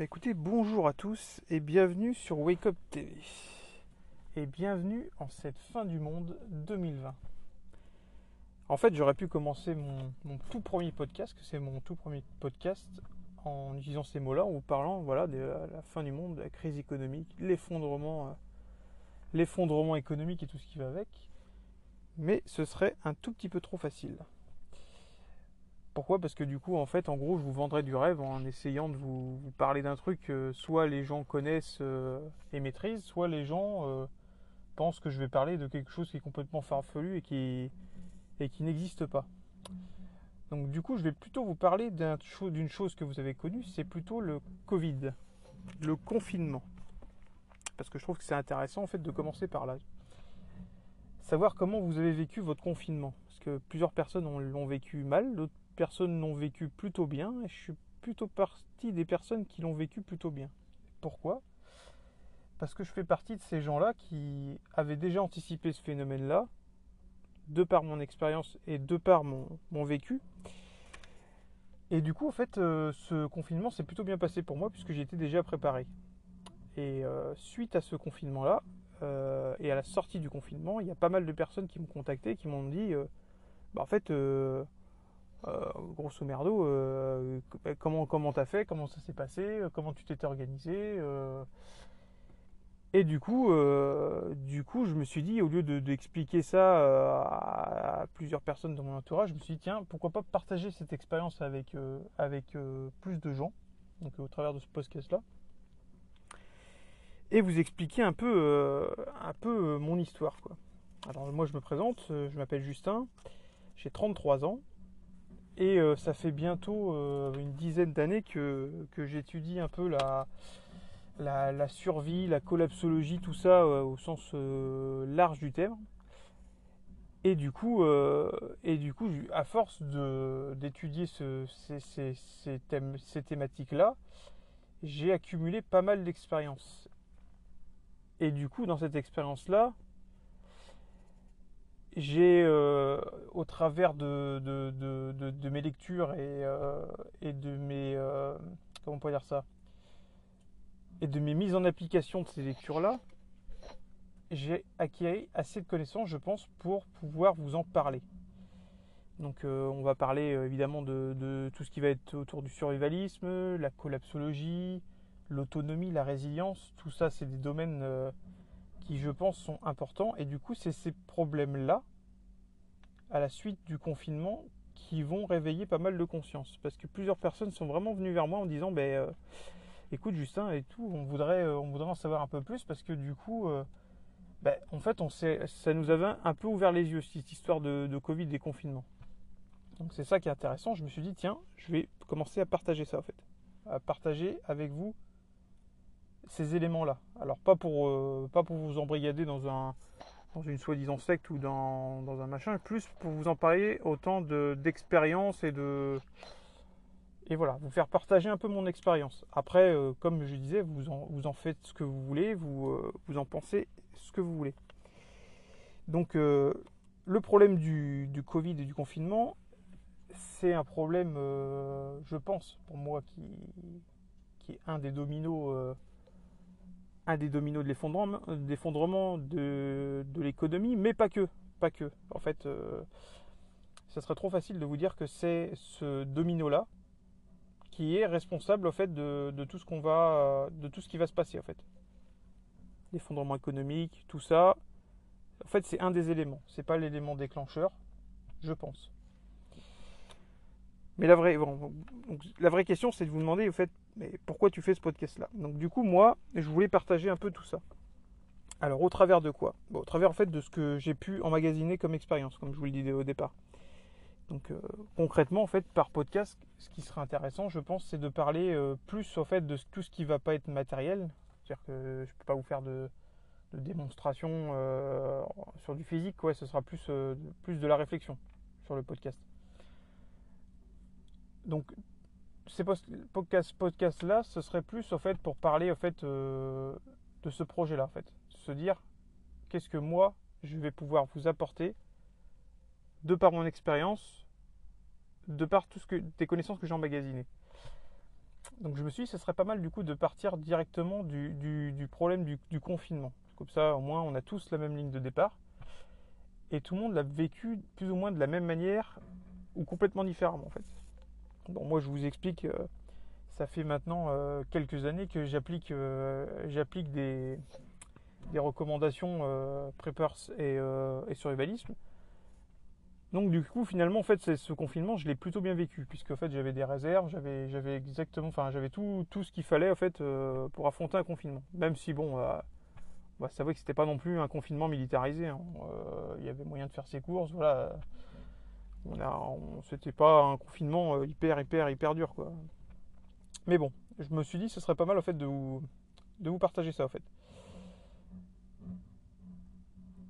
Bah écoutez, bonjour à tous et bienvenue sur Wake Up TV. Et bienvenue en cette fin du monde 2020. En fait, j'aurais pu commencer mon, tout premier podcast, que c'est mon tout premier podcast, en utilisant ces mots-là, en vous parlant voilà, de la, la fin du monde, de la crise économique, l'effondrement, euh, l'effondrement économique et tout ce qui va avec. Mais ce serait un tout petit peu trop facile. Pourquoi? Parce que du coup, en fait, en gros, je vous vendrais du rêve en essayant de vous, parler d'un truc que soit les gens connaissent euh, et maîtrisent, soit les gens euh, pensent que je vais parler de quelque chose qui est complètement farfelu et qui, et qui n'existe pas. Donc du coup, je vais plutôt vous parler d'une chose que vous avez connue, c'est plutôt le Covid, le confinement. Parce que je trouve que c'est intéressant en fait de commencer par là. Savoir comment vous avez vécu votre confinement. Parce que plusieurs personnes ont- l'ont vécu mal, d'autres personnes l'ont vécu plutôt bien, et je suis plutôt partie des personnes qui l'ont vécu plutôt bien. Pourquoi? Parce que je fais partie de ces gens-là qui avaient déjà anticipé ce phénomène-là, de par mon expérience et de par mon, mon vécu. Et du coup, en fait, euh, ce confinement s'est plutôt bien passé pour moi puisque j'étais déjà préparé. Et euh, suite à ce confinement-là, euh, et à la sortie du confinement, il y a pas mal de personnes qui m'ont contacté, qui m'ont dit, bah, en fait, euh, grosso merdo, euh, comment comment t'as fait, comment ça s'est passé, euh, comment tu t'étais organisé. Et du coup, du coup, je me suis dit, au lieu de- d'expliquer ça euh, à, plusieurs personnes dans mon entourage, je me suis dit, tiens, pourquoi pas partager cette expérience avec, avec plus de gens, donc au travers de ce podcast-là, et vous expliquer un peu, un peu mon histoire. Quoi. Alors moi, je me présente, je m'appelle Justin, j'ai 33 ans, et euh, ça fait bientôt euh, une dizaine d'années que, j'étudie un peu la, survie, la collapsologie, tout ça euh, au sens large du terme. Et du coup, et du coup à force d'étudier ce- ces, ces- ces thématiques-là, j'ai accumulé pas mal d'expériences. Et du coup, dans cette expérience-là, j'ai, euh, au travers de, mes lectures et, euh, et de mes... euh, comment on dire ça? Et de mes mises en application de ces lectures-là, j'ai acquis assez de connaissances, je pense, pour pouvoir vous en parler. Donc euh, on va parler évidemment de, tout ce qui va être autour du survivalisme, la collapsologie, l'autonomie, la résilience. Tout ça, c'est des domaines qui, je pense, sont importants. Et du coup, c'est ces problèmes-là, à la suite du confinement, qui vont réveiller pas mal de conscience. Parce que plusieurs personnes sont vraiment venues vers moi en disant, ben, euh, écoute Justin et tout, on voudrait, euh, on voudrait en savoir un peu plus parce que du coup, euh, ben, en fait, on ça nous avait un peu ouvert les yeux, cette histoire de, Covid, des confinements. Donc c'est ça qui est intéressant. Je me suis dit, tiens, je vais commencer à partager ça en fait. À partager avec vous ces éléments-là. Alors pas pour, euh, pas pour vous embrigader dans, un, dans une soi-disant secte ou dans, dans un machin, plus pour vous en parler autant de- d'expérience et de... Et voilà, vous faire partager un peu mon expérience. Après, euh, comme je disais, vous en, vous en faites ce que vous voulez, vous, euh, vous en pensez ce que vous voulez. Donc le problème du, du Covid et du confinement, c'est un problème, je pense, pour moi, qui, qui est un des dominos, un des dominos de l'effondrement, de de, l'économie, mais pas que, pas que. En fait, euh, ça serait trop facile de vous dire que c'est ce domino-là qui est responsable, en fait, de, de tout ce qu'on va, de tout ce qui va se passer, en fait. L'effondrement économique, tout ça. En fait, c'est un des éléments. C'est pas l'élément déclencheur, je pense. Mais la vraie, bon, donc, la vraie question, c'est de vous demander, au fait, mais pourquoi tu fais ce podcast-là? Donc, du coup, moi, je voulais partager un peu tout ça. Alors, au travers de quoi? Au travers, en fait, de ce que j'ai pu emmagasiner comme expérience, comme je vous le disais au départ. Donc, euh, concrètement, en fait, par podcast, ce qui serait intéressant, je pense, c'est de parler euh, plus, en fait, de tout ce qui va pas être matériel. C'est-à-dire que je peux pas vous faire de, démonstration euh, sur du physique, ouais, ce sera plus, plus de la réflexion sur le podcast. Donc, ces podcasts, podcasts là, ce serait plus en fait pour parler en fait euh, de ce projet-là, en fait, se dire qu'est-ce que moi je vais pouvoir vous apporter de par mon expérience, de par tout ce que des connaissances que j'ai emmagasinées. Donc je me suis dit, ce serait pas mal du coup de partir directement du, du, problème du, du, confinement. Comme ça, au moins, on a tous la même ligne de départ. Et tout le monde l'a vécu plus ou moins de la même manière ou complètement différemment en fait. Bon, moi je vous explique, euh, ça fait maintenant euh, quelques années que j'applique euh, j'applique des, des recommandations preppers et, et survivalisme. Donc du coup finalement en fait ce confinement je l'ai plutôt bien vécu puisque en fait j'avais des réserves, j'avais j'avais exactement enfin j'avais tout, tout ce qu'il fallait en fait pour affronter un confinement. Même si bon bah, c'est vrai que c'était pas non plus un confinement militarisé. Hein. Il y avait moyen de faire ses courses, voilà on c'était pas un confinement euh, hyper, hyper, hyper dur, quoi. Mais bon, je me suis dit, ce serait pas mal, au fait, de vous, de vous partager ça, en fait.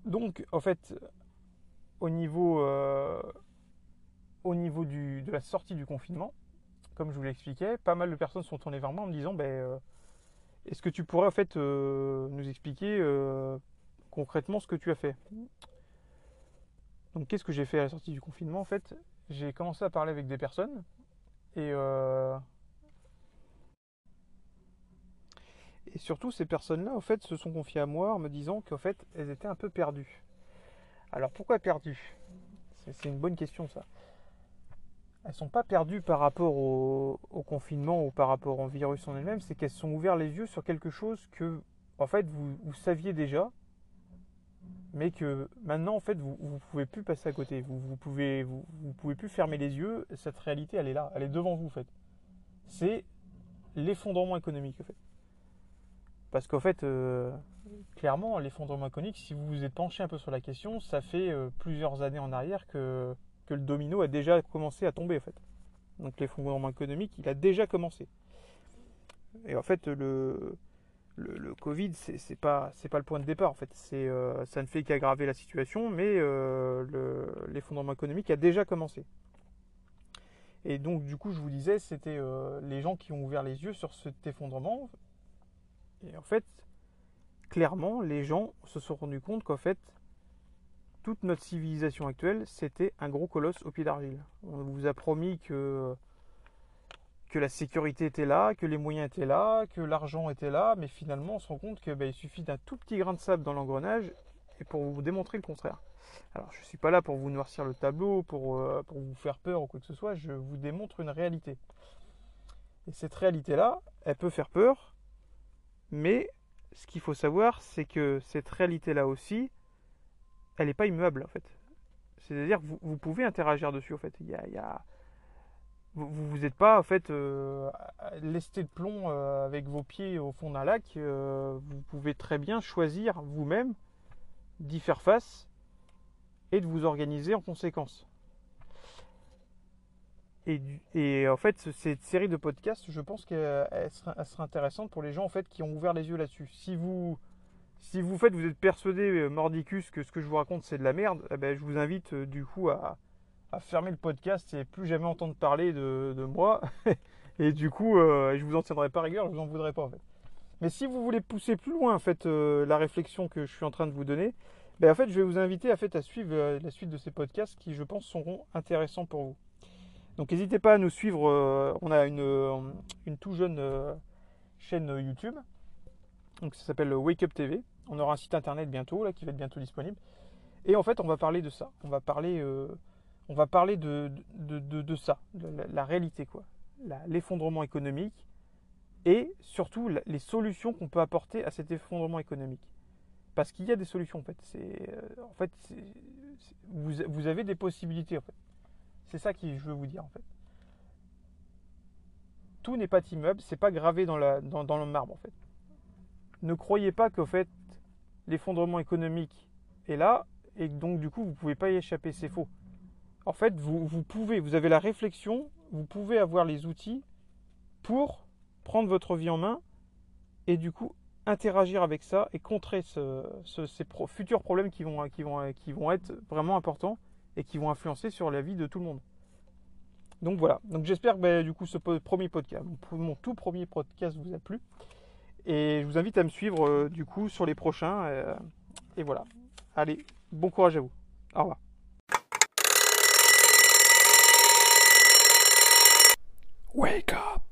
Donc, en fait, au niveau, euh, au niveau du, de la sortie du confinement, comme je vous l'expliquais, pas mal de personnes sont tournées vers moi en me disant, ben, euh, est-ce que tu pourrais, en fait, nous expliquer concrètement ce que tu as fait? Donc qu'est-ce que j'ai fait à la sortie du confinement En fait, j'ai commencé à parler avec des personnes et, euh, et surtout ces personnes-là, au fait, se sont confiées à moi en me disant qu'en fait, elles étaient un peu perdues. Alors pourquoi perdues? C'est une bonne question ça. Elles sont pas perdues par rapport au, confinement ou par rapport au virus en elles-mêmes, c'est qu'elles sont ouvertes les yeux sur quelque chose que, en fait, vous saviez déjà, mais que maintenant en fait vous ne pouvez plus passer à côté, vous vous pouvez vous, pouvez plus fermer les yeux, cette réalité elle est là, elle est devant vous en fait. C'est l'effondrement économique en fait. Parce qu'en fait, euh, clairement, l'effondrement économique, si vous vous êtes penché un peu sur la question, ça fait euh, plusieurs années en arrière que, que le domino a déjà commencé à tomber en fait. Donc l'effondrement économique, il a déjà commencé. Et en fait, le, le, Covid, c'est pas pas le point de départ en fait. Euh, ça ne fait qu'aggraver la situation, mais euh, l'effondrement économique a déjà commencé. Et donc du coup, je vous disais, c'était euh, les gens qui ont ouvert les yeux sur cet effondrement. Et en fait, clairement, les gens se sont rendus compte qu'en fait, toute notre civilisation actuelle, c'était un gros colosse au pied d'argile. On vous a promis que que la sécurité était là, que les moyens étaient là, que l'argent était là, mais finalement on se rend compte qu'il ben, suffit d'un tout petit grain de sable dans l'engrenage et pour vous démontrer le contraire. Alors je ne suis pas là pour vous noircir le tableau, pour, euh, pour vous faire peur ou quoi que ce soit, je vous démontre une réalité. Et cette réalité-là, elle peut faire peur, mais ce qu'il faut savoir, c'est que cette réalité-là aussi, elle n'est pas immuable en fait. C'est-à-dire que vous, pouvez interagir dessus en fait. Il il vous vous n'êtes pas en fait euh, lesté de plomb euh, avec vos pieds au fond d'un lac. Euh, vous pouvez très bien choisir vous-même d'y faire face et de vous organiser en conséquence. Et, en fait, cette série de podcasts, je pense qu'elle sera, intéressante pour les gens en fait qui ont ouvert les yeux là-dessus. Si vous si vous faites, vous êtes persuadé mordicus que ce que je vous raconte c'est de la merde, eh ben, je vous invite du coup à, à fermer le podcast et plus jamais entendre parler de, moi. et du coup, euh, je vous en tiendrai pas rigueur, je vous en voudrais pas en fait. Mais si vous voulez pousser plus loin en fait euh, la réflexion que je suis en train de vous donner, ben, en fait, je vais vous inviter à, fait, à suivre euh, la suite de ces podcasts qui, je pense, seront intéressants pour vous. Donc, n'hésitez pas à nous suivre. on a une, une tout jeune chaîne YouTube. Donc, ça s'appelle Wake Up TV. On aura un site internet bientôt là qui va être bientôt disponible. Et en fait, on va parler de ça. On va parler on va parler de, ça, de la, réalité, quoi. L'effondrement économique et surtout les solutions qu'on peut apporter à cet effondrement économique. Parce qu'il y a des solutions, en fait. Euh, en fait, vous, avez des possibilités, en fait. C'est ça que je veux vous dire, en fait. Tout n'est pas immeuble, c'est pas gravé dans le marbre, en fait. Ne croyez pas qu'en fait, l'effondrement économique est là et donc du coup, vous ne pouvez pas y échapper, c'est faux en fait, vous, pouvez, vous avez la réflexion, vous pouvez avoir les outils pour prendre votre vie en main et du coup interagir avec ça et contrer ces futurs problèmes qui vont, être vraiment importants et qui vont influencer sur la vie de tout le monde. Donc voilà, donc j'espère que bah, du coup ce premier podcast, mon tout premier podcast vous a plu. Et je vous invite à me suivre euh, du coup sur les prochains. Euh, et voilà. Allez, bon courage à vous. Au revoir. Wake up!